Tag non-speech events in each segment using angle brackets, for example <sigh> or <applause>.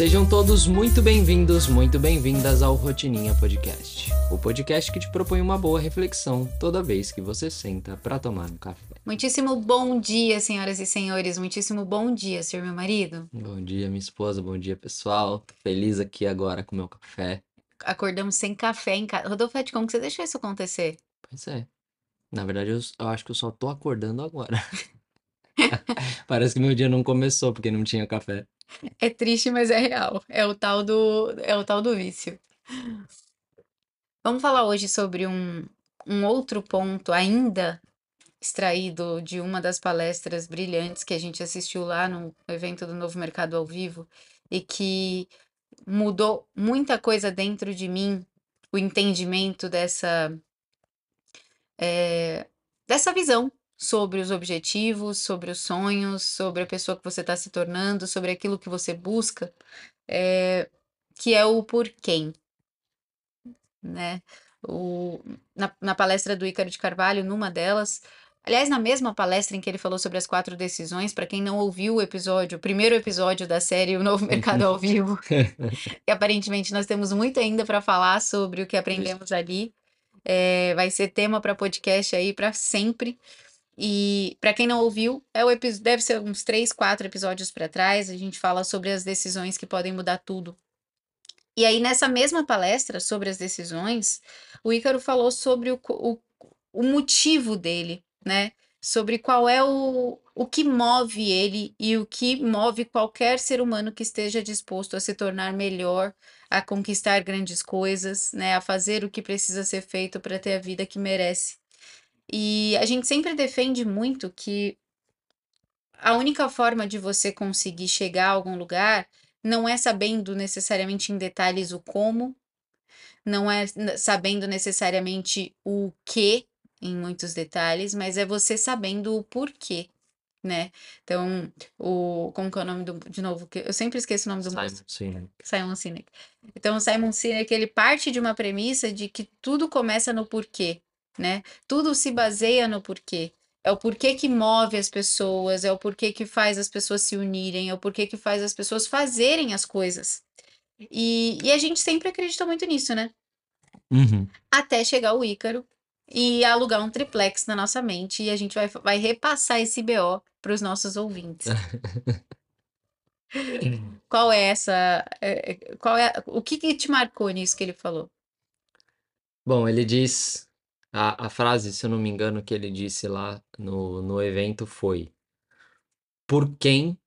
Sejam todos muito bem-vindos, muito bem-vindas ao Rotininha Podcast. O podcast que te propõe uma boa reflexão toda vez que você senta para tomar um café. Muitíssimo bom dia, senhoras e senhores. Muitíssimo bom dia, senhor meu marido. Bom dia, minha esposa. Bom dia, pessoal. Tô feliz aqui agora com meu café. Acordamos sem café em casa. Rodolfo, como que você deixou isso acontecer? Pois é. Na verdade, eu, eu acho que eu só tô acordando agora. <laughs> <laughs> Parece que meu dia não começou porque não tinha café. É triste, mas é real. É o tal do, é o tal do vício. Vamos falar hoje sobre um, um outro ponto ainda extraído de uma das palestras brilhantes que a gente assistiu lá no evento do Novo Mercado ao Vivo e que mudou muita coisa dentro de mim, o entendimento dessa é, dessa visão sobre os objetivos, sobre os sonhos, sobre a pessoa que você está se tornando, sobre aquilo que você busca, é, que é o porquê, né? O, na, na palestra do Ícaro de Carvalho, numa delas, aliás, na mesma palestra em que ele falou sobre as quatro decisões, para quem não ouviu o episódio, o primeiro episódio da série O Novo Mercado ao <laughs> Vivo, <laughs> que aparentemente nós temos muito ainda para falar sobre o que aprendemos ali. É, vai ser tema para podcast aí para sempre. E para quem não ouviu, é o deve ser uns três, quatro episódios para trás. A gente fala sobre as decisões que podem mudar tudo. E aí, nessa mesma palestra sobre as decisões, o Ícaro falou sobre o, o, o motivo dele, né? Sobre qual é o, o que move ele e o que move qualquer ser humano que esteja disposto a se tornar melhor, a conquistar grandes coisas, né? A fazer o que precisa ser feito para ter a vida que merece. E a gente sempre defende muito que a única forma de você conseguir chegar a algum lugar não é sabendo necessariamente em detalhes o como, não é sabendo necessariamente o que em muitos detalhes, mas é você sabendo o porquê, né? Então, o como que é o nome do de novo, que eu sempre esqueço o nome do Simon Sinek. Simon Sinek. Então, o Simon Sinek, ele parte de uma premissa de que tudo começa no porquê né? Tudo se baseia no porquê. É o porquê que move as pessoas, é o porquê que faz as pessoas se unirem, é o porquê que faz as pessoas fazerem as coisas. E, e a gente sempre acreditou muito nisso, né? Uhum. Até chegar o Ícaro e alugar um triplex na nossa mente e a gente vai, vai repassar esse BO para os nossos ouvintes. <laughs> qual é essa. É, é, qual é, o que, que te marcou nisso que ele falou? Bom, ele diz a, a frase, se eu não me engano, que ele disse lá no, no evento foi: Por quem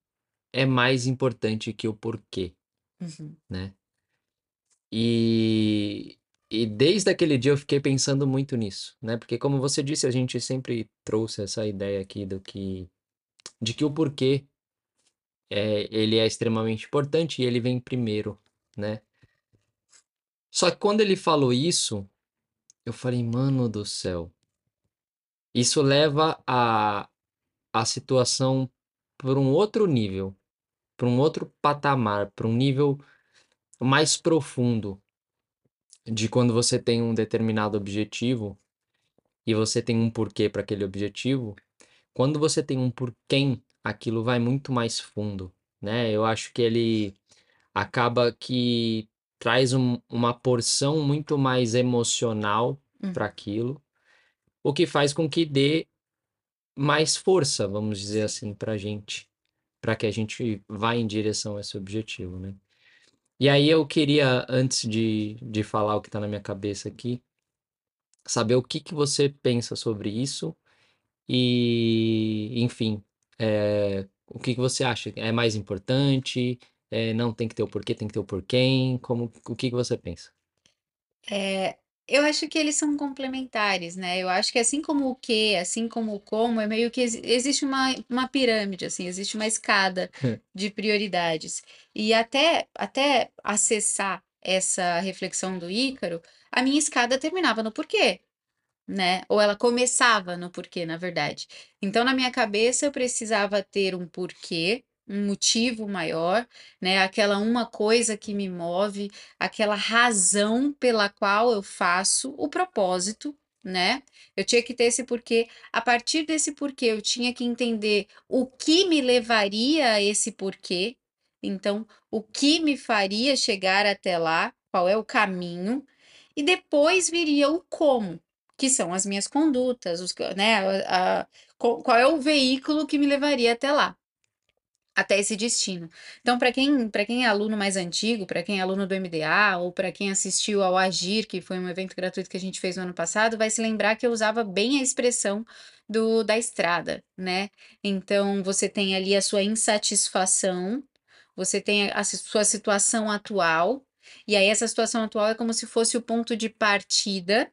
é mais importante que o porquê, Uhum. né? E, e desde aquele dia eu fiquei pensando muito nisso, né? Porque como você disse, a gente sempre trouxe essa ideia aqui do que de que o porquê é, ele é extremamente importante e ele vem primeiro, né? Só que quando ele falou isso, eu falei, mano do céu. Isso leva a, a situação para um outro nível, para um outro patamar, para um nível mais profundo de quando você tem um determinado objetivo e você tem um porquê para aquele objetivo. Quando você tem um porquê, aquilo vai muito mais fundo, né? Eu acho que ele acaba que traz um, uma porção muito mais emocional Hum. para aquilo, o que faz com que dê mais força, vamos dizer assim, para a gente, para que a gente vá em direção a esse objetivo, né? E aí eu queria, antes de, de falar o que está na minha cabeça aqui, saber o que, que você pensa sobre isso e, enfim, é, o que, que você acha? É mais importante? É, não tem que ter o porquê, tem que ter o porquê? Como, o que, que você pensa? É, eu acho que eles são complementares, né? Eu acho que assim como o que, assim como o como, é meio que ex- existe uma, uma pirâmide, assim, existe uma escada <laughs> de prioridades. E até, até acessar essa reflexão do Ícaro, a minha escada terminava no porquê, né? Ou ela começava no porquê, na verdade. Então, na minha cabeça, eu precisava ter um porquê um motivo maior, né? Aquela uma coisa que me move, aquela razão pela qual eu faço o propósito, né? Eu tinha que ter esse porquê. A partir desse porquê, eu tinha que entender o que me levaria a esse porquê. Então, o que me faria chegar até lá, qual é o caminho, e depois viria o como, que são as minhas condutas, os, né, a, a, qual é o veículo que me levaria até lá até esse destino. Então, para quem, quem é aluno mais antigo, para quem é aluno do MDA ou para quem assistiu ao Agir, que foi um evento gratuito que a gente fez no ano passado, vai se lembrar que eu usava bem a expressão do da estrada, né? Então, você tem ali a sua insatisfação, você tem a, a sua situação atual, e aí essa situação atual é como se fosse o ponto de partida,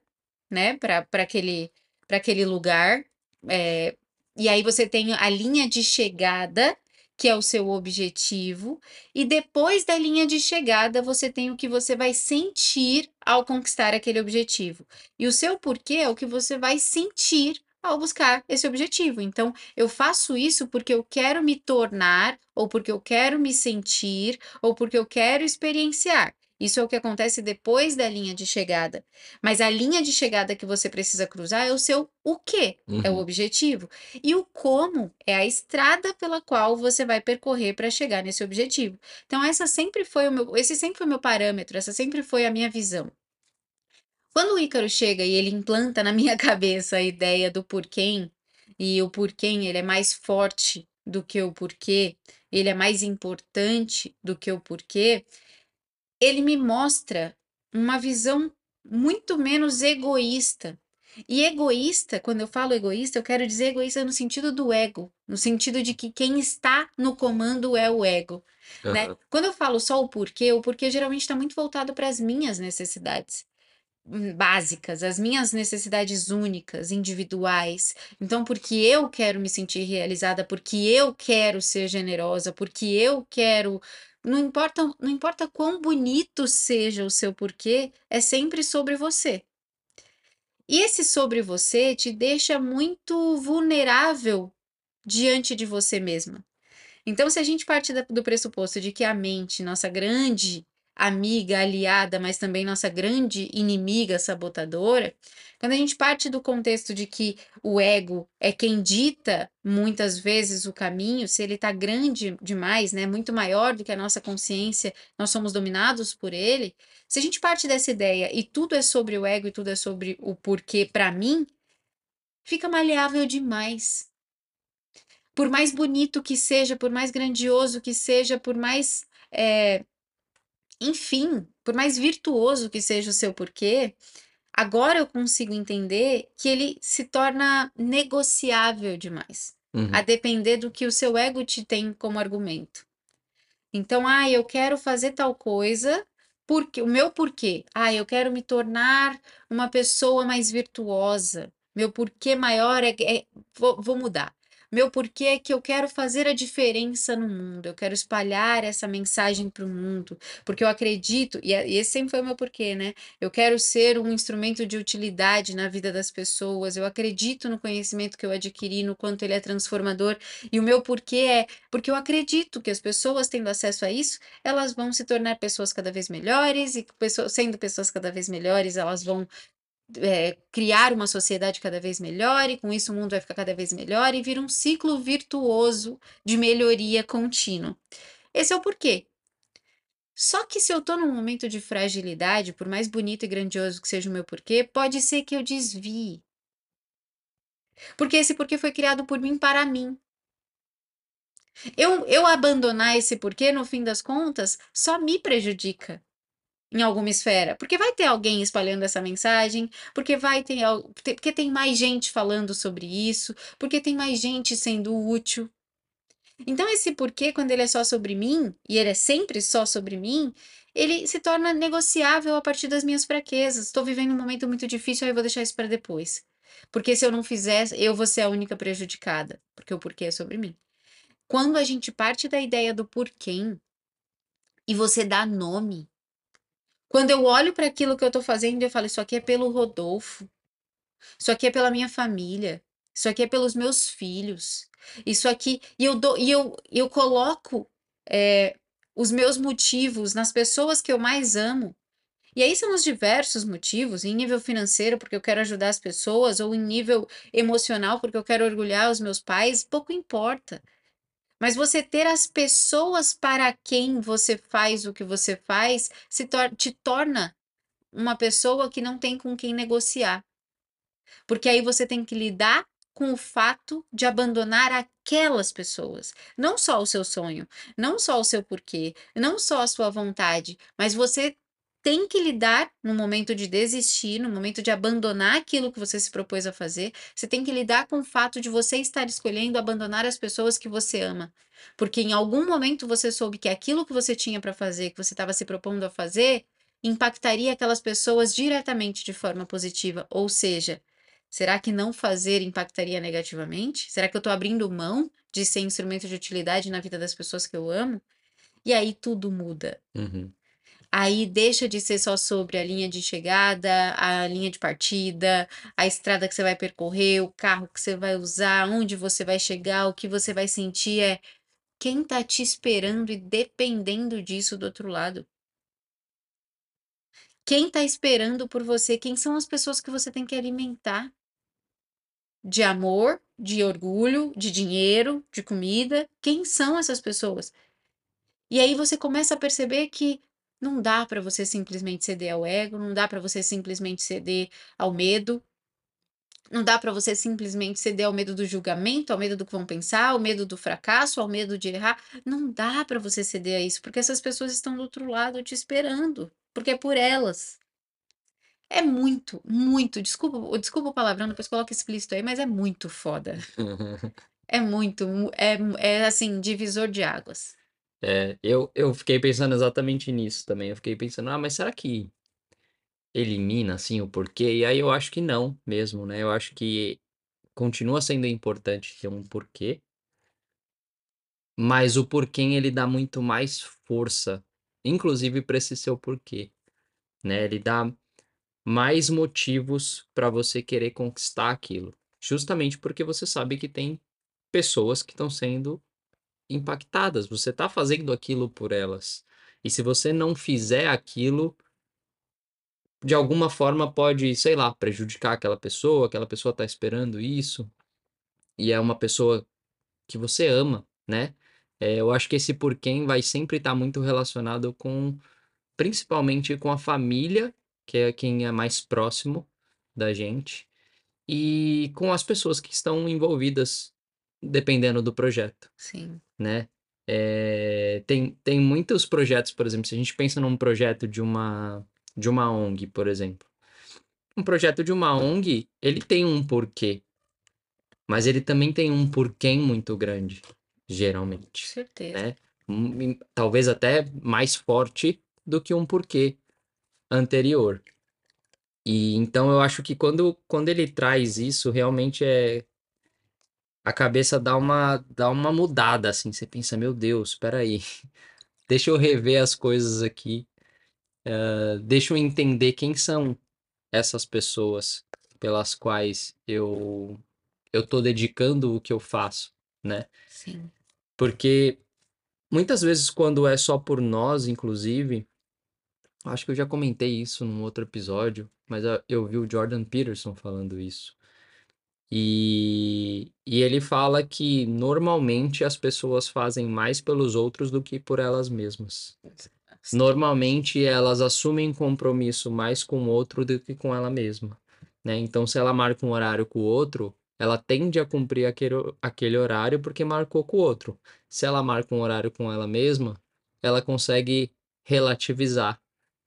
né, para aquele para aquele lugar. É, e aí você tem a linha de chegada que é o seu objetivo, e depois da linha de chegada você tem o que você vai sentir ao conquistar aquele objetivo. E o seu porquê é o que você vai sentir ao buscar esse objetivo. Então, eu faço isso porque eu quero me tornar, ou porque eu quero me sentir, ou porque eu quero experienciar. Isso é o que acontece depois da linha de chegada. Mas a linha de chegada que você precisa cruzar é o seu o quê, uhum. é o uhum. objetivo. E o como é a estrada pela qual você vai percorrer para chegar nesse objetivo. Então, essa sempre foi o meu, esse sempre foi o meu parâmetro, essa sempre foi a minha visão. Quando o Ícaro chega e ele implanta na <laughs> minha cabeça a ideia do porquê, e o porquê ele é mais forte do que o porquê, ele é mais importante do que o porquê, ele me mostra uma visão muito menos egoísta. E egoísta, quando eu falo egoísta, eu quero dizer egoísta no sentido do ego, no sentido de que quem está no comando é o ego. Uhum. Né? Quando eu falo só o porquê, o porquê geralmente está muito voltado para as minhas necessidades hum, básicas, as minhas necessidades únicas, individuais. Então, porque eu quero me sentir realizada, porque eu quero ser generosa, porque eu quero não importa, não importa quão bonito seja o seu porquê, é sempre sobre você. E esse sobre você te deixa muito vulnerável diante de você mesma. Então, se a gente parte do pressuposto de que a mente, nossa grande amiga, aliada, mas também nossa grande inimiga sabotadora, quando a gente parte do contexto de que o ego é quem dita muitas vezes o caminho, se ele está grande demais, né, muito maior do que a nossa consciência, nós somos dominados por ele. Se a gente parte dessa ideia e tudo é sobre o ego e tudo é sobre o porquê para mim, fica maleável demais. Por mais bonito que seja, por mais grandioso que seja, por mais é, enfim, por mais virtuoso que seja o seu porquê, agora eu consigo entender que ele se torna negociável demais, uhum. a depender do que o seu ego te tem como argumento. Então, ah, eu quero fazer tal coisa, porque o meu porquê, ah, eu quero me tornar uma pessoa mais virtuosa. Meu porquê maior é, é vou, vou mudar. Meu porquê é que eu quero fazer a diferença no mundo, eu quero espalhar essa mensagem para o mundo, porque eu acredito, e esse sempre foi o meu porquê, né? Eu quero ser um instrumento de utilidade na vida das pessoas, eu acredito no conhecimento que eu adquiri, no quanto ele é transformador, e o meu porquê é porque eu acredito que as pessoas tendo acesso a isso, elas vão se tornar pessoas cada vez melhores, e pessoas, sendo pessoas cada vez melhores, elas vão é, criar uma sociedade cada vez melhor, e com isso o mundo vai ficar cada vez melhor, e vira um ciclo virtuoso de melhoria contínua. Esse é o porquê. Só que se eu estou num momento de fragilidade, por mais bonito e grandioso que seja o meu porquê, pode ser que eu desvie. Porque esse porquê foi criado por mim para mim. Eu, eu abandonar esse porquê, no fim das contas, só me prejudica em alguma esfera, porque vai ter alguém espalhando essa mensagem, porque vai ter porque tem mais gente falando sobre isso, porque tem mais gente sendo útil. Então esse porquê quando ele é só sobre mim, e ele é sempre só sobre mim, ele se torna negociável a partir das minhas fraquezas. Estou vivendo um momento muito difícil, aí eu vou deixar isso para depois. Porque se eu não fizer, eu vou ser a única prejudicada, porque o porquê é sobre mim. Quando a gente parte da ideia do porquê e você dá nome, quando eu olho para aquilo que eu estou fazendo, eu falo: Isso aqui é pelo Rodolfo, isso aqui é pela minha família, isso aqui é pelos meus filhos, isso aqui. E eu, dou, e eu, eu coloco é, os meus motivos nas pessoas que eu mais amo. E aí são os diversos motivos, em nível financeiro, porque eu quero ajudar as pessoas, ou em nível emocional, porque eu quero orgulhar os meus pais, pouco importa. Mas você ter as pessoas para quem você faz o que você faz, se tor te torna uma pessoa que não tem com quem negociar. Porque aí você tem que lidar com o fato de abandonar aquelas pessoas. Não só o seu sonho, não só o seu porquê, não só a sua vontade, mas você tem que lidar no momento de desistir, no momento de abandonar aquilo que você se propôs a fazer, você tem que lidar com o fato de você estar escolhendo abandonar as pessoas que você ama. Porque em algum momento você soube que aquilo que você tinha para fazer, que você estava se propondo a fazer, impactaria aquelas pessoas diretamente de forma positiva. Ou seja, será que não fazer impactaria negativamente? Será que eu estou abrindo mão de ser instrumento de utilidade na vida das pessoas que eu amo? E aí tudo muda. Uhum. Aí deixa de ser só sobre a linha de chegada, a linha de partida, a estrada que você vai percorrer, o carro que você vai usar, onde você vai chegar, o que você vai sentir é quem tá te esperando e dependendo disso do outro lado. Quem tá esperando por você? Quem são as pessoas que você tem que alimentar? De amor, de orgulho, de dinheiro, de comida? Quem são essas pessoas? E aí você começa a perceber que não dá para você simplesmente ceder ao ego, não dá para você simplesmente ceder ao medo. Não dá para você simplesmente ceder ao medo do julgamento, ao medo do que vão pensar, ao medo do fracasso, ao medo de errar. Não dá para você ceder a isso, porque essas pessoas estão do outro lado te esperando, porque é por elas. É muito, muito, desculpa, desculpa o palavrão, depois coloca explícito aí, mas é muito foda. <laughs> É muito, é, é assim, divisor de águas. É, eu, eu fiquei pensando exatamente nisso também. Eu fiquei pensando, ah, mas será que elimina, assim, o porquê? E aí eu acho que não mesmo, né? Eu acho que continua sendo importante ter um porquê, mas o porquê ele dá muito mais força, inclusive para esse seu porquê, né? Ele dá mais motivos para você querer conquistar aquilo, justamente porque você sabe que tem pessoas que estão sendo impactadas, você está fazendo aquilo por elas. E se você não fizer aquilo, de alguma forma pode, sei lá, prejudicar aquela pessoa, aquela pessoa está esperando isso, e é uma pessoa que você ama, né? É, eu acho que esse por quem vai sempre estar tá muito relacionado com, principalmente com a família, que é quem é mais próximo da gente, e com as pessoas que estão envolvidas, dependendo do projeto. Sim né? É, tem, tem muitos projetos, por exemplo, se a gente pensa num projeto de uma, de uma ONG, por exemplo. Um projeto de uma ONG, ele tem um porquê, mas ele também tem um porquê muito grande, geralmente. Com certeza. Né? Talvez até mais forte do que um porquê anterior. E então eu acho que quando, quando ele traz isso, realmente é a cabeça dá uma, dá uma mudada, assim. Você pensa, meu Deus, espera aí. <laughs> Deixa eu rever as coisas aqui. Uh, deixa eu entender quem são essas pessoas pelas quais eu eu tô dedicando o que eu faço, né? Sim. Porque muitas vezes quando é só por nós, inclusive, acho que eu já comentei isso num outro episódio, mas eu vi o Jordan Peterson falando isso. E, e ele fala que normalmente as pessoas fazem mais pelos outros do que por elas mesmas. Normalmente elas assumem compromisso mais com o outro do que com ela mesma. Né? Então, se ela marca um horário com o outro, ela tende a cumprir aquele, aquele horário porque marcou com o outro. Se ela marca um horário com ela mesma, ela consegue relativizar,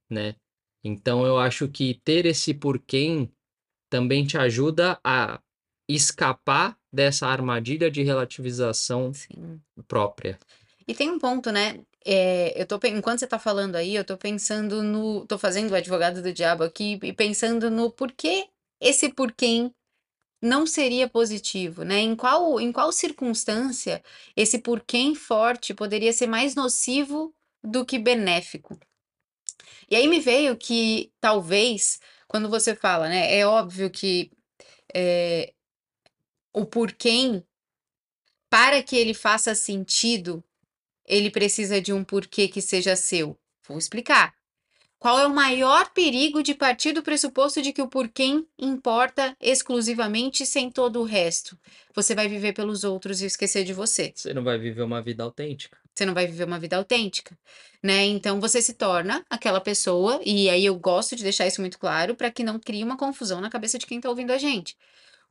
né? Então, eu acho que ter esse porquê também te ajuda a escapar dessa armadilha de relativização Sim. própria. E tem um ponto, né? É, eu tô, enquanto você tá falando aí, eu tô pensando no. tô fazendo o advogado do diabo aqui e pensando no porquê esse porquê não seria positivo, né? Em qual, em qual circunstância esse porquê forte poderia ser mais nocivo do que benéfico? E aí me veio que talvez, quando você fala, né? É óbvio que é, o porquê, para que ele faça sentido, ele precisa de um porquê que seja seu. Vou explicar. Qual é o maior perigo de partir do pressuposto de que o porquê importa exclusivamente sem todo o resto? Você vai viver pelos outros e esquecer de você. Você não vai viver uma vida autêntica. Você não vai viver uma vida autêntica, né? Então você se torna aquela pessoa, e aí eu gosto de deixar isso muito claro para que não crie uma confusão na cabeça de quem está ouvindo a gente.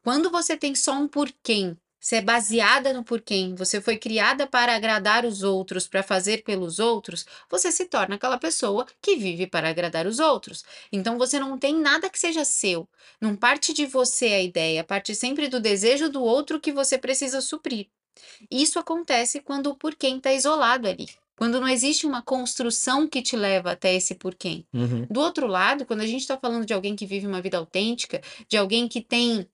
Quando você tem só um porquê você é baseada no porquê, você foi criada para agradar os outros, para fazer pelos outros, você se torna aquela pessoa que vive para agradar os outros. Então você não tem nada que seja seu. Não parte de você a ideia, parte sempre do desejo do outro que você precisa suprir. Isso acontece quando o porquê está isolado ali. Quando não existe uma construção que te leva até esse porquê. Uhum. Do outro lado, quando a gente está falando de alguém que vive uma vida autêntica, de alguém que tem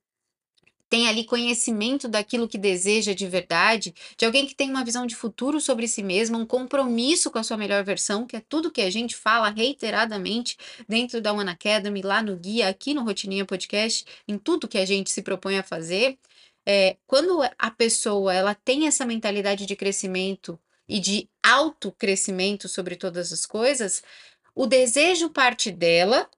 tem ali conhecimento daquilo que deseja de verdade, de alguém que tem uma visão de futuro sobre si mesmo, um compromisso com a sua melhor versão, que é tudo que a gente fala reiteradamente dentro da One Academy, lá no guia, aqui no Rotininha Podcast, em tudo que a gente se propõe a fazer. É, quando a pessoa ela tem essa mentalidade de crescimento e de autocrescimento sobre todas as coisas, o desejo parte dela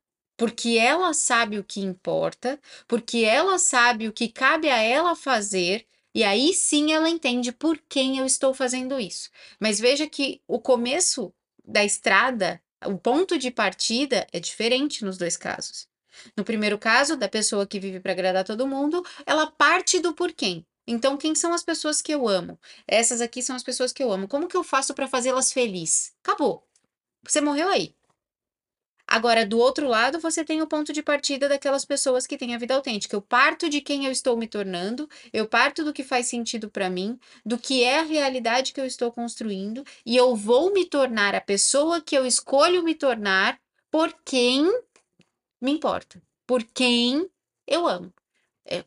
porque ela sabe o que importa, porque ela sabe o que cabe a ela fazer, e aí sim ela entende por quem eu estou fazendo isso. Mas veja que o começo da estrada, o ponto de partida é diferente nos dois casos. No primeiro caso, da pessoa que vive para agradar todo mundo, ela parte do porquê. Então, quem são as pessoas que eu amo? Essas aqui são as pessoas que eu amo. Como que eu faço para fazê-las felizes? Acabou. Você morreu aí. Agora, do outro lado, você tem o ponto de partida daquelas pessoas que têm a vida autêntica. Eu parto de quem eu estou me tornando, eu parto do que faz sentido para mim, do que é a realidade que eu estou construindo, e eu vou me tornar a pessoa que eu escolho me tornar por quem me importa, por quem eu amo. É,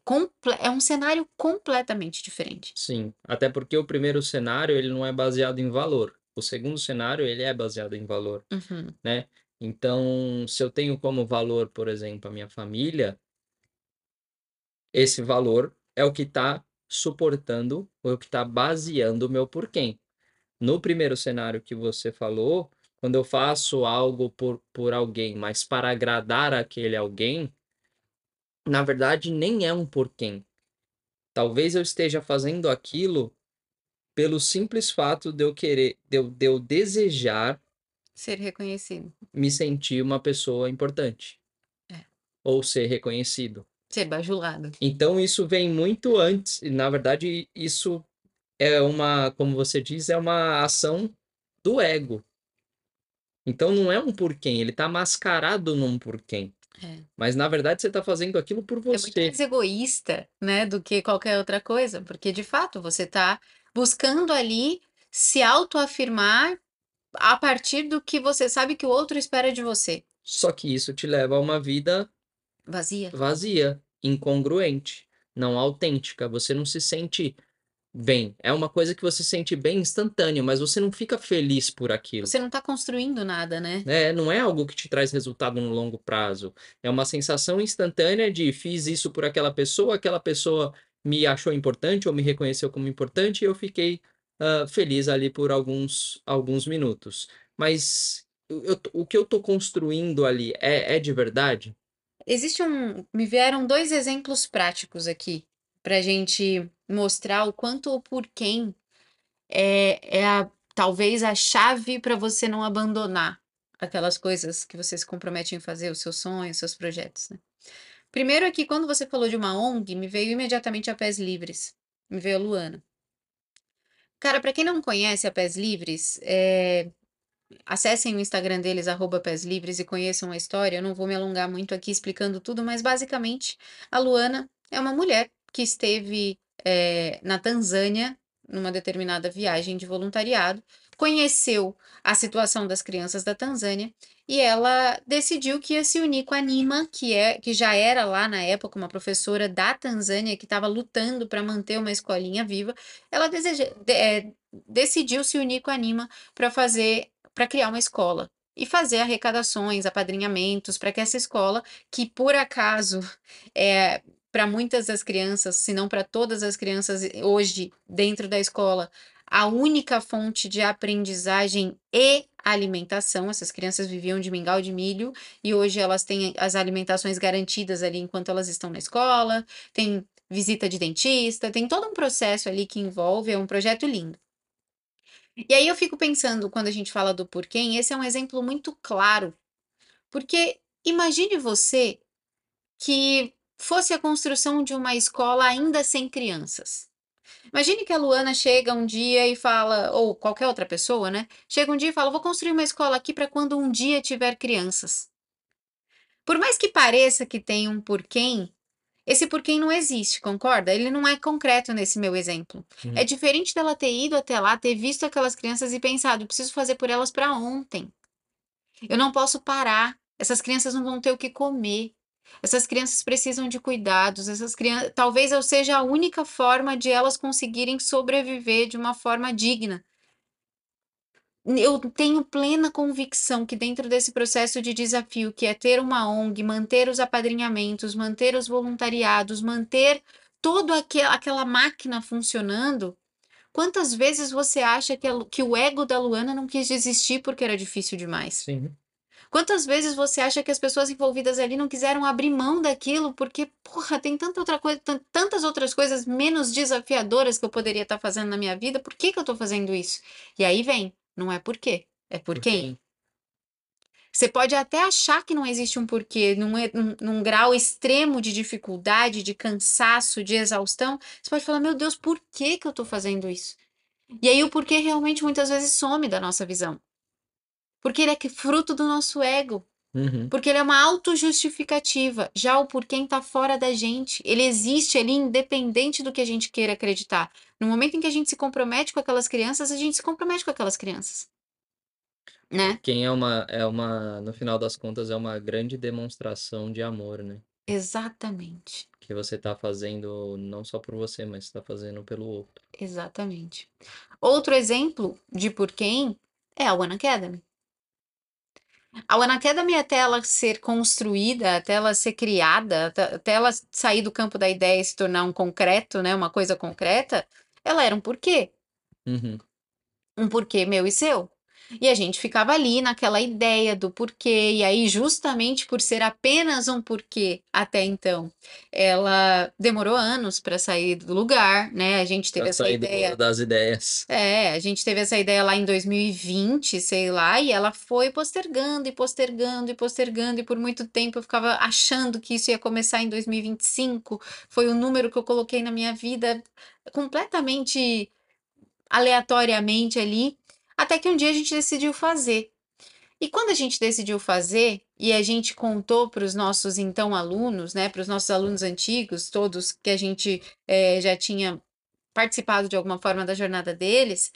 é, um cenário completamente diferente. Sim, até porque o primeiro cenário ele não é baseado em valor. O segundo cenário ele é baseado em valor, uhum. né? Então, se eu tenho como valor, por exemplo, a minha família, esse valor é o que está suportando, ou é o que está baseando o meu porquê. No primeiro cenário que você falou, quando eu faço algo por, por alguém, mas para agradar aquele alguém, na verdade nem é um porquê. Talvez eu esteja fazendo aquilo pelo simples fato de eu querer, de eu, de eu desejar Ser reconhecido. me sentir uma pessoa importante. É. Ou ser reconhecido. Ser bajulado. Então isso vem muito antes, e na verdade isso é uma, como você diz, é uma ação do ego. Então não é um porquê, ele está mascarado num porquê. É. Mas na verdade você está fazendo aquilo por É muito você. mais egoísta, né, do que qualquer outra coisa, porque de fato você está buscando ali se autoafirmar a partir do que você sabe que o outro espera de você. Só que isso te leva a uma vida Vazia. vazia, incongruente, não autêntica. Você não se sente bem. É uma coisa que você sente bem instantâneo, mas você não fica feliz por aquilo. Você não está construindo nada, né? É, não é algo que te traz resultado no longo prazo. É uma sensação instantânea de fiz isso por aquela pessoa, aquela pessoa me achou importante ou me reconheceu como importante e eu fiquei feliz ali por alguns, alguns minutos. Mas eu, o que eu estou construindo ali é, é de verdade? Existe um. Me vieram dois exemplos práticos aqui para a gente mostrar o quanto o porquê é, é a, talvez a chave para você não abandonar aquelas coisas que você se compromete em fazer, os seus sonhos, os seus projetos. Né? Primeiro aqui, quando você falou de uma ONG, me veio imediatamente a Pés Livres, me veio a Luana. Cara, para quem não conhece a Pés Livres, é... acessem o Instagram deles, arroba Pés Livres, e conheçam a história. Eu não vou me alongar muito aqui explicando tudo, mas basicamente a Luana é uma mulher que esteve é, na Tanzânia numa determinada viagem de voluntariado, conheceu a situação das crianças da Tanzânia e ela decidiu que ia se unir com a Nima, que, é, que já era lá na época uma professora da Tanzânia que estava lutando para manter uma escolinha viva. Ela deseja, é, decidiu se unir com a Nima para fazer, para criar uma escola e fazer arrecadações, apadrinhamentos para que essa escola, que por acaso <laughs> é para muitas das crianças, se não para todas as crianças hoje dentro da escola, a única fonte de aprendizagem e alimentação. Essas crianças viviam de mingau de milho e hoje elas têm as alimentações garantidas ali enquanto elas estão na escola, tem visita de dentista, tem todo um processo ali que envolve, é um projeto lindo. E aí eu fico pensando, quando a gente fala do porquê, esse é um exemplo muito claro, porque imagine você que fosse a construção de uma escola ainda sem crianças. Imagine que a Luana chega um dia e fala, ou qualquer outra pessoa, né? Chega um dia e fala: vou construir uma escola aqui para quando um dia tiver crianças. Por mais que pareça que tem um porquê, esse porquê não existe, concorda? Ele não é concreto nesse meu exemplo. Uhum. É diferente dela ter ido até lá, ter visto aquelas crianças e pensado: preciso fazer por elas para ontem. Eu não posso parar. Essas crianças não vão ter o que comer. Essas crianças precisam de cuidados, essas crianças, talvez eu seja a única forma de elas conseguirem sobreviver de uma forma digna. Eu tenho plena convicção que dentro desse processo de desafio, que é ter uma ONG, manter os apadrinhamentos, manter os voluntariados, manter toda aquela máquina funcionando, quantas vezes você acha que, a, que o ego da Luana não quis desistir porque era difícil demais? Sim. Quantas vezes você acha que as pessoas envolvidas ali não quiseram abrir mão daquilo porque, porra, tem tanta outra coisa, tantas outras coisas menos desafiadoras que eu poderia estar fazendo na minha vida, por que, que eu estou fazendo isso? E aí vem, não é por quê, é por, por quem? quem? Você pode até achar que não existe um porquê, num, num, num, grau extremo de dificuldade, de cansaço, de exaustão. Você pode falar, meu Deus, por que, que eu estou fazendo isso? E aí o porquê realmente muitas vezes some da nossa visão. Porque ele é fruto do nosso ego. Uhum. Porque ele é uma autojustificativa. Já o porquê está fora da gente. Ele existe ali independente do que a gente queira acreditar. No momento em que a gente se compromete com aquelas crianças, a gente se compromete com aquelas crianças. Né? Quem é uma, é uma, no final das contas, é uma grande demonstração de amor, né? Exatamente. Que você está fazendo não só por você, mas está fazendo pelo outro. Exatamente. Outro exemplo de por quem é a One Academy. A One Academy, até ela ser construída, até ela ser criada, até ela sair do campo da ideia e se tornar um concreto, né, uma coisa concreta, ela era um porquê. Uhum. Um porquê meu e seu. E a gente ficava ali naquela ideia do porquê, e aí, justamente por ser apenas um porquê até então, ela demorou anos para sair do lugar, né? A gente teve pra essa sair ideia. das ideias. É, a gente teve essa ideia lá em 2020, sei lá, e ela foi postergando e postergando e postergando, e por muito tempo eu ficava achando que isso ia começar em 2025. Foi o número que eu coloquei na minha vida completamente aleatoriamente ali. Até que um dia a gente decidiu fazer. E quando a gente decidiu fazer e a gente contou para os nossos então alunos, né, para os nossos alunos antigos, todos que a gente é, já tinha participado de alguma forma da jornada deles,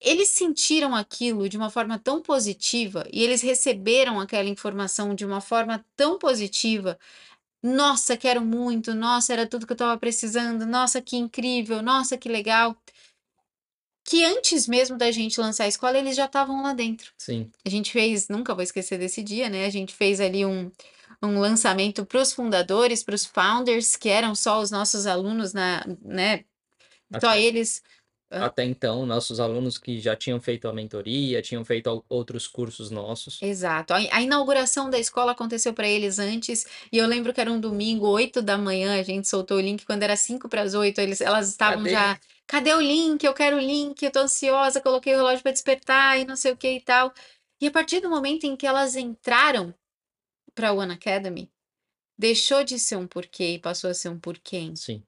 eles sentiram aquilo de uma forma tão positiva e eles receberam aquela informação de uma forma tão positiva. Nossa, quero muito, nossa, era tudo que eu estava precisando, nossa, que incrível, nossa, que legal que antes mesmo da gente lançar a escola, eles já estavam lá dentro. Sim. A gente fez, nunca vou esquecer desse dia, né? A gente fez ali um, um lançamento para os fundadores, para os founders, que eram só os nossos alunos, na, né? Só Até, eles. até então, nossos alunos que já tinham feito a mentoria, tinham feito outros cursos nossos. Exato. A, a inauguração da escola aconteceu para eles antes, e eu lembro que era um domingo, 8 da manhã, a gente soltou o link, quando era 5 para as 8, eles, elas estavam Cadê? já cadê o link? Eu quero o link, eu tô ansiosa, coloquei o relógio para despertar e não sei o que e tal. E a partir do momento em que elas entraram para One Academy, deixou de ser um porquê e passou a ser um porquê. Sim.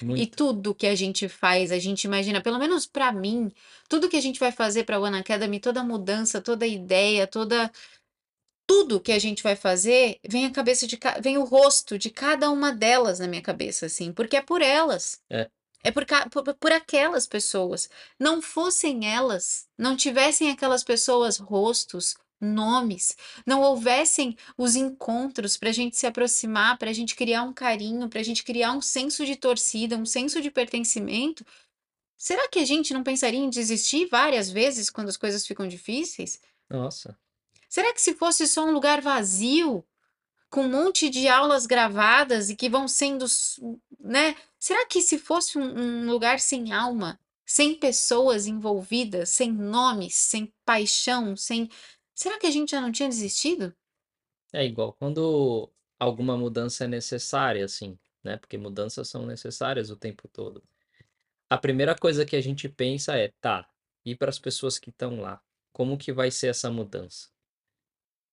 E Muito. tudo que a gente faz, a gente imagina, pelo menos para mim, tudo que a gente vai fazer para One Academy, toda mudança, toda ideia, toda tudo que a gente vai fazer, vem a cabeça de vem o rosto de cada uma delas na minha cabeça assim, porque é por elas. É. É por, por, por aquelas pessoas. Não fossem elas, não tivessem aquelas pessoas rostos, nomes, não houvessem os encontros para a gente se aproximar, para a gente criar um carinho, para a gente criar um senso de torcida, um senso de pertencimento, será que a gente não pensaria em desistir várias vezes quando as coisas ficam difíceis? Nossa. Será que se fosse só um lugar vazio, com um monte de aulas gravadas e que vão sendo, né? Será que se fosse um, um lugar sem alma, sem pessoas envolvidas, sem nomes, sem paixão, sem será que a gente já não tinha desistido? É igual quando alguma mudança é necessária, assim, né, porque mudanças são necessárias o tempo todo. A primeira coisa que a gente pensa é: "Tá, e para as pessoas que estão lá, como que vai ser essa mudança?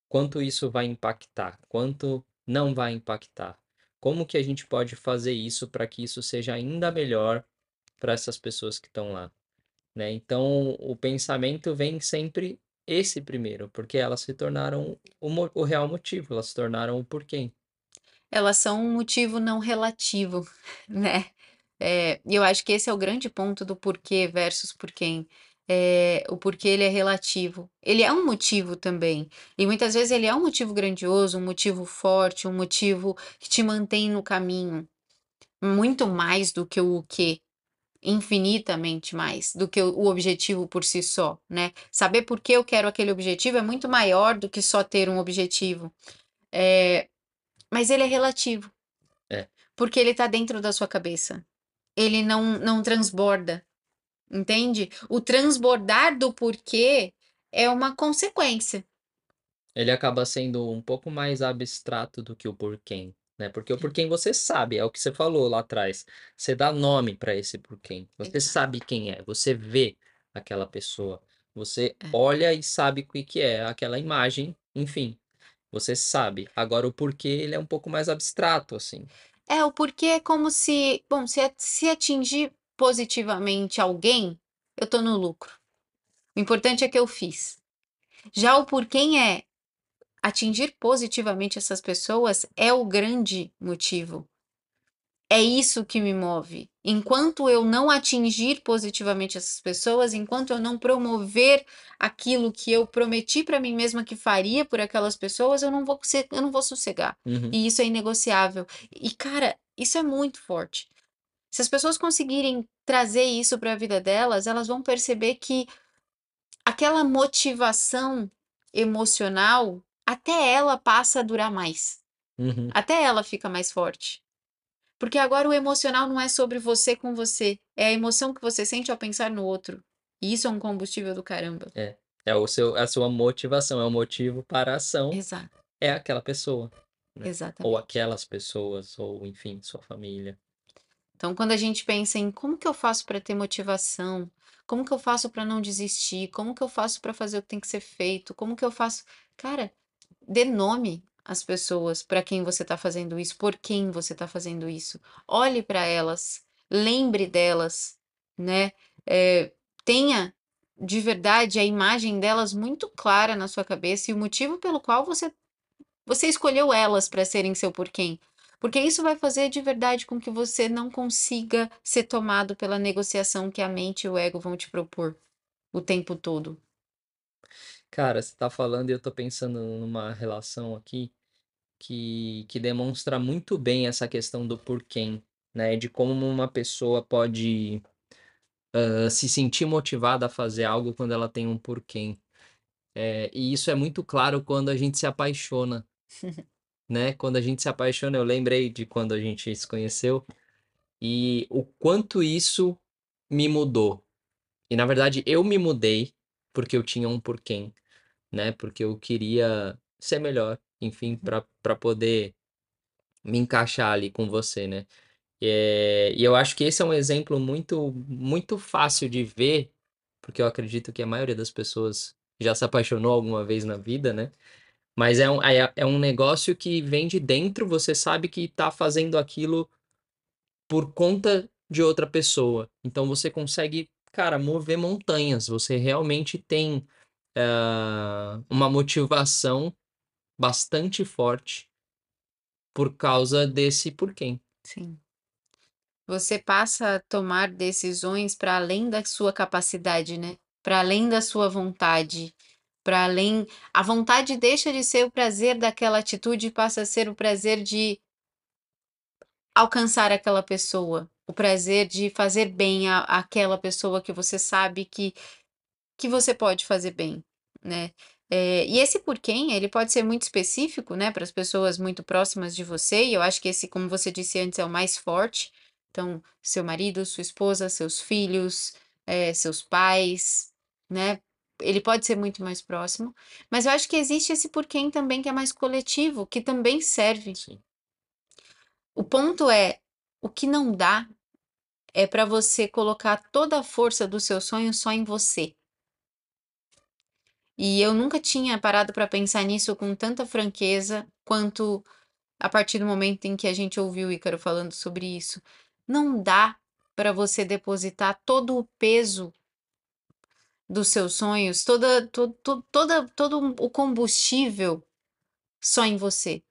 Quanto isso vai impactar? Quanto não vai impactar? Como que a gente pode fazer isso para que isso seja ainda melhor para essas pessoas que estão lá?", né. Então o pensamento vem sempre esse primeiro, porque elas se tornaram o o real motivo, elas se tornaram o porquê. Elas são um motivo não relativo, <laughs> né. E eu acho que esse é o grande ponto do porquê versus porquem. Eh, o porquê ele é relativo. Ele é um motivo também, e muitas vezes ele é um motivo grandioso, um motivo forte, um motivo que te mantém no caminho, muito mais do que o quê, infinitamente mais do que o objetivo por si só, né. Saber por que eu quero aquele objetivo é muito maior do que só ter um objetivo. Eh, mas ele é relativo. É. Porque ele tá dentro da sua cabeça. Ele não não transborda, entende? O transbordar do porquê é uma consequência. Ele acaba sendo um pouco mais abstrato do que o porquém, né, porque o porquém você sabe, é o que você falou lá atrás, você dá nome para esse porquém, você Exato. sabe quem é, você vê aquela pessoa, você É. olha e sabe o que é aquela imagem, enfim, você sabe. Agora o porquê ele é um pouco mais abstrato, assim. É, o porquê é como se bom, se se atingir positivamente alguém, eu tô no lucro. O importante é que eu fiz. Já o porquém é atingir positivamente essas pessoas é o grande motivo. É isso que me move. Enquanto eu não atingir positivamente essas pessoas, enquanto eu não promover aquilo que eu prometi pra mim mesma que faria por aquelas pessoas, eu não vou eu não vou sossegar. Uhum. E isso é inegociável. E cara, isso é muito forte. Se as pessoas conseguirem trazer isso pra vida delas, elas vão perceber que aquela motivação emocional, até ela passa a durar mais. Uhum. Até ela fica mais forte. Porque agora o emocional não é sobre você com você, é a emoção que você sente ao pensar no outro. E isso é um combustível do caramba. É, é o seu a sua motivação, é o motivo para a ação, Exato. é aquela pessoa, né, ou Exatamente. aquelas pessoas, ou enfim, sua família. Então quando a gente pensa em: "Como que eu faço pra ter motivação? Como que eu faço pra não desistir? Como que eu faço pra fazer o que tem que ser feito? Como que eu faço?", cara, dê nome às pessoas pra quem você tá fazendo isso, por quem você tá fazendo isso. Olhe pra elas, lembre delas, né, eh, tenha de verdade a imagem delas muito clara na sua cabeça e o motivo pelo qual você você escolheu elas pra serem seu porquém. Porque isso vai fazer de verdade com que você não consiga ser tomado pela negociação que a mente e o ego vão te propor, o tempo todo. Cara, você tá falando e eu tô pensando numa relação aqui, que que demonstra muito bem essa questão do porquém, né, de como uma pessoa pode, hã, se sentir motivada a fazer algo quando ela tem um porquém. Eh, e isso é muito claro quando a gente se apaixona. <laughs> Né, quando a gente se apaixona, eu lembrei de quando a gente se conheceu, e o quanto isso me mudou. E na verdade eu me mudei, porque eu tinha um porquém, né, porque eu queria ser melhor, enfim, pra poder me encaixar ali com você, né. Eh, e eu acho que esse é um exemplo muito muito fácil de ver, porque eu acredito que a maioria das pessoas já se apaixonou alguma vez na vida, né. Mas é um é é um negócio que vem de dentro, você sabe que tá fazendo aquilo por conta de outra pessoa. Então você consegue, cara, mover montanhas, você realmente tem, hã, uma motivação bastante forte por causa desse porquém. Sim. Você passa a tomar decisões pra além da sua capacidade, né, pra além da sua vontade, pra além a vontade deixa de ser o prazer daquela atitude e passa a ser o prazer de alcançar aquela pessoa, o prazer de fazer bem a àquela pessoa que você sabe que que você pode fazer bem, né. Eh, e esse porquém, ele pode ser muito específico, né, para as pessoas muito próximas de você e eu acho que esse, como você disse antes, é o mais forte. Então, seu marido, sua esposa, seus filhos, eh, seus pais, né? Ele pode ser muito mais próximo, mas eu acho que existe esse porquê também que é mais coletivo, que também serve. Sim. O ponto é, o que não dá é para você colocar toda a força do seu sonho só em você. E eu nunca tinha parado para pensar nisso com tanta franqueza quanto a partir do momento em que a gente ouviu o Ícaro falando sobre isso. Não dá para você depositar todo o peso dos seus sonhos, toda, to, to, toda, todo o combustível só em você.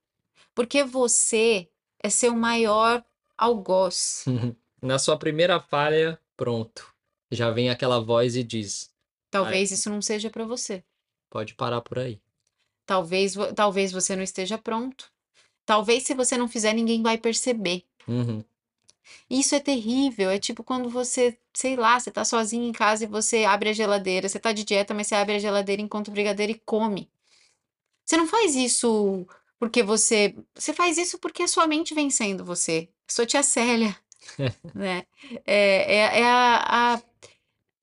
Porque você é seu maior algoz. <laughs> Na sua primeira falha, pronto. Já vem aquela voz e diz: Talvez isso não seja para você. pode parar por aí. Talvez, talvez você não esteja pronto. Talvez se você não fizer, ninguém vai perceber. Uhum. Isso é terrível. É tipo quando você, sei lá, você tá sozinho em casa e você abre a geladeira. Você tá de dieta, mas você abre a geladeira, encontra o brigadeiro e come. Você não faz isso porque você. Você faz isso porque a sua mente vem sendo você. Sou tia Célia. <laughs> né? É, é, é a, a-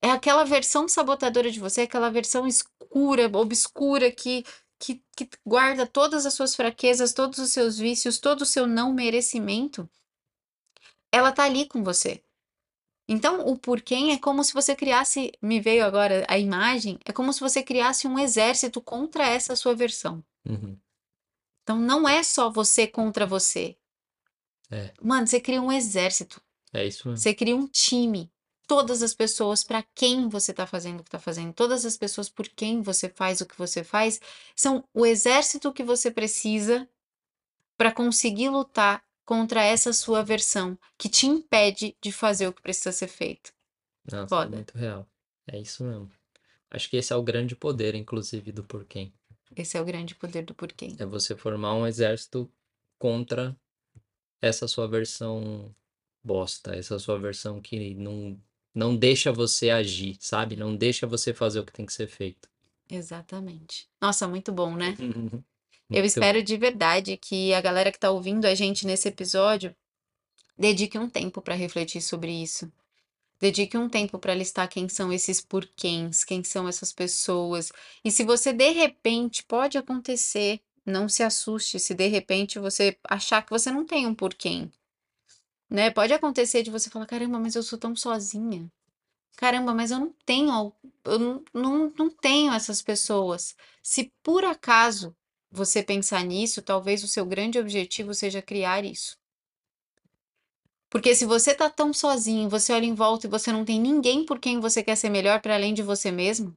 é aquela versão sabotadora de você, aquela versão escura, obscura, que, que, que guarda todas as suas fraquezas, todos os seus vícios, todo o seu não merecimento. Ela tá ali com você. Então, o porquê é como se você criasse, me veio agora a imagem, é como se você criasse um exército contra essa sua versão. Uhum. Então, não é só você contra você. É. Mano, você cria um exército. É isso mesmo. Você cria um time. Todas as pessoas para quem você está fazendo o que está fazendo, todas as pessoas por quem você faz o que você faz, são o exército que você precisa para conseguir lutar contra essa sua versão que te impede de fazer o que precisa ser feito. Nossa, é Foda. muito real. É isso mesmo. Acho que esse é o grande poder, inclusive, do porquê. Esse é o grande poder do porquê. É você formar um exército contra essa sua versão bosta, essa sua versão que não, não deixa você agir, sabe? Não deixa você fazer o que tem que ser feito. Exatamente. Nossa, muito bom, né? <laughs> Eu Muito espero de verdade que a galera que está ouvindo a gente nesse episódio dedique um tempo para refletir sobre isso. Dedique um tempo para listar quem são esses porquês, quem são essas pessoas. E se você de repente pode acontecer, não se assuste se de repente você achar que você não tem um porquê. Né? Pode acontecer de você falar: caramba, mas eu sou tão sozinha. Caramba, mas eu não tenho, eu não, não, não tenho essas pessoas. Se por acaso você pensar nisso, talvez o seu grande objetivo seja criar isso. Porque se você tá tão sozinho, você olha em volta e você não tem ninguém por quem você quer ser melhor para além de você mesmo,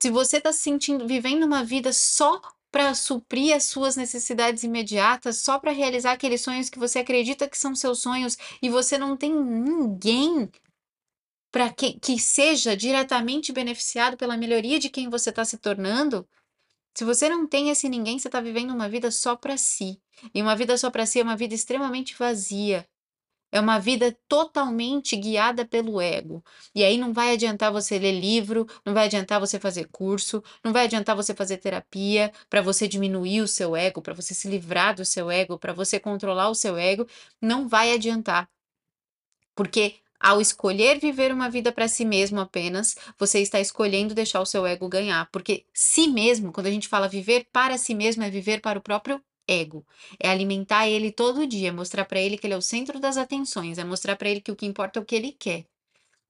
se você tá se sentindo vivendo uma vida só para suprir as suas necessidades imediatas, só para realizar aqueles sonhos que você acredita que são seus sonhos e você não tem ninguém para que, que seja diretamente beneficiado pela melhoria de quem você está se tornando, se você não tem esse ninguém, você está vivendo uma vida só para si. E uma vida só para si é uma vida extremamente vazia. É uma vida totalmente guiada pelo ego. E aí não vai adiantar você ler livro, não vai adiantar você fazer curso, não vai adiantar você fazer terapia para você diminuir o seu ego, para você se livrar do seu ego, para você controlar o seu ego. Não vai adiantar. Porque ao escolher viver uma vida para si mesmo apenas, você está escolhendo deixar o seu ego ganhar. Porque si mesmo, quando a gente fala viver para si mesmo, é viver para o próprio ego. É alimentar ele todo dia, é mostrar para ele que ele é o centro das atenções, é mostrar para ele que o que importa é o que ele quer.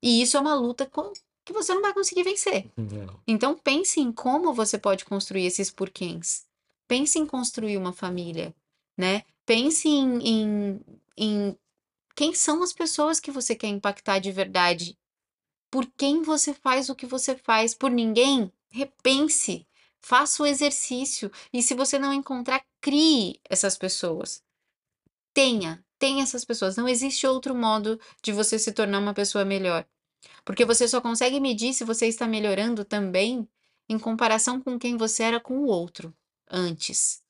E isso é uma luta com que você não vai conseguir vencer. Não. Então pense em como você pode construir esses porquês. Pense em construir uma família, né? Pense em, em, em quem são as pessoas que você quer impactar de verdade. Por quem você faz o que você faz? Por ninguém? Repense. Faça o exercício. E se você não encontrar, crie essas pessoas. Tenha, tenha essas pessoas. Não existe outro modo de você se tornar uma pessoa melhor. Porque você só consegue medir se você está melhorando também em comparação com quem você era com o outro antes.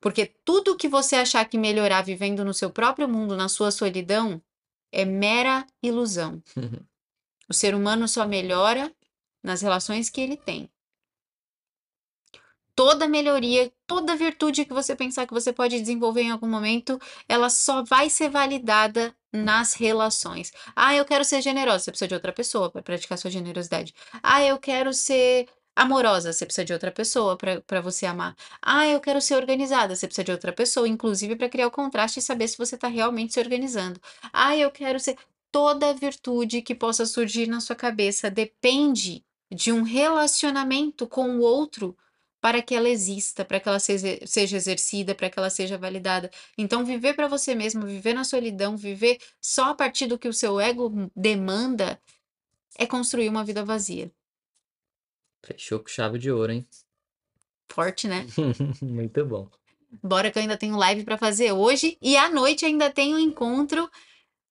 Porque tudo que você achar que melhorar vivendo no seu próprio mundo, na sua solidão, é mera ilusão. <laughs> O ser humano só melhora nas relações que ele tem. toda melhoria, toda virtude que você pensar que você pode desenvolver em algum momento, ela só vai ser validada nas relações. Ah, eu quero ser generosa, você precisa de outra pessoa para praticar sua generosidade. Ah, eu quero ser amorosa, você precisa de outra pessoa para você amar. Ah, eu quero ser organizada, você precisa de outra pessoa, inclusive para criar o contraste e saber se você está realmente se organizando. Ah, eu quero ser. Toda virtude que possa surgir na sua cabeça depende de um relacionamento com o outro para que ela exista, para que ela seja, exercida, para que ela seja validada. Então, viver para você mesmo, viver na solidão, viver só a partir do que o seu ego demanda, é construir uma vida vazia. Fechou com chave de ouro, hein? Forte, né? <laughs> Muito bom. Bora que eu ainda tenho live para fazer hoje e à noite ainda tenho um encontro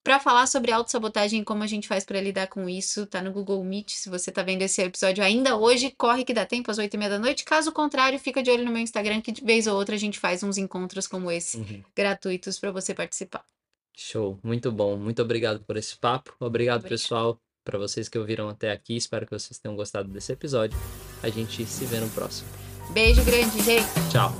para falar sobre autossabotagem e como a gente faz para lidar com isso. Tá no Google Meet. Se você tá vendo esse episódio ainda hoje, corre que dá tempo às oito e meia da noite. Caso contrário, fica de olho no meu Instagram que de vez ou outra a gente faz uns encontros como esse, Uhum. gratuitos para você participar. Show, muito bom. Muito obrigado por esse papo. Obrigado, Obrigada. pessoal, para vocês que ouviram até aqui. Espero que vocês tenham gostado desse episódio. A gente se vê no próximo. Beijo grande, gente. Tchau.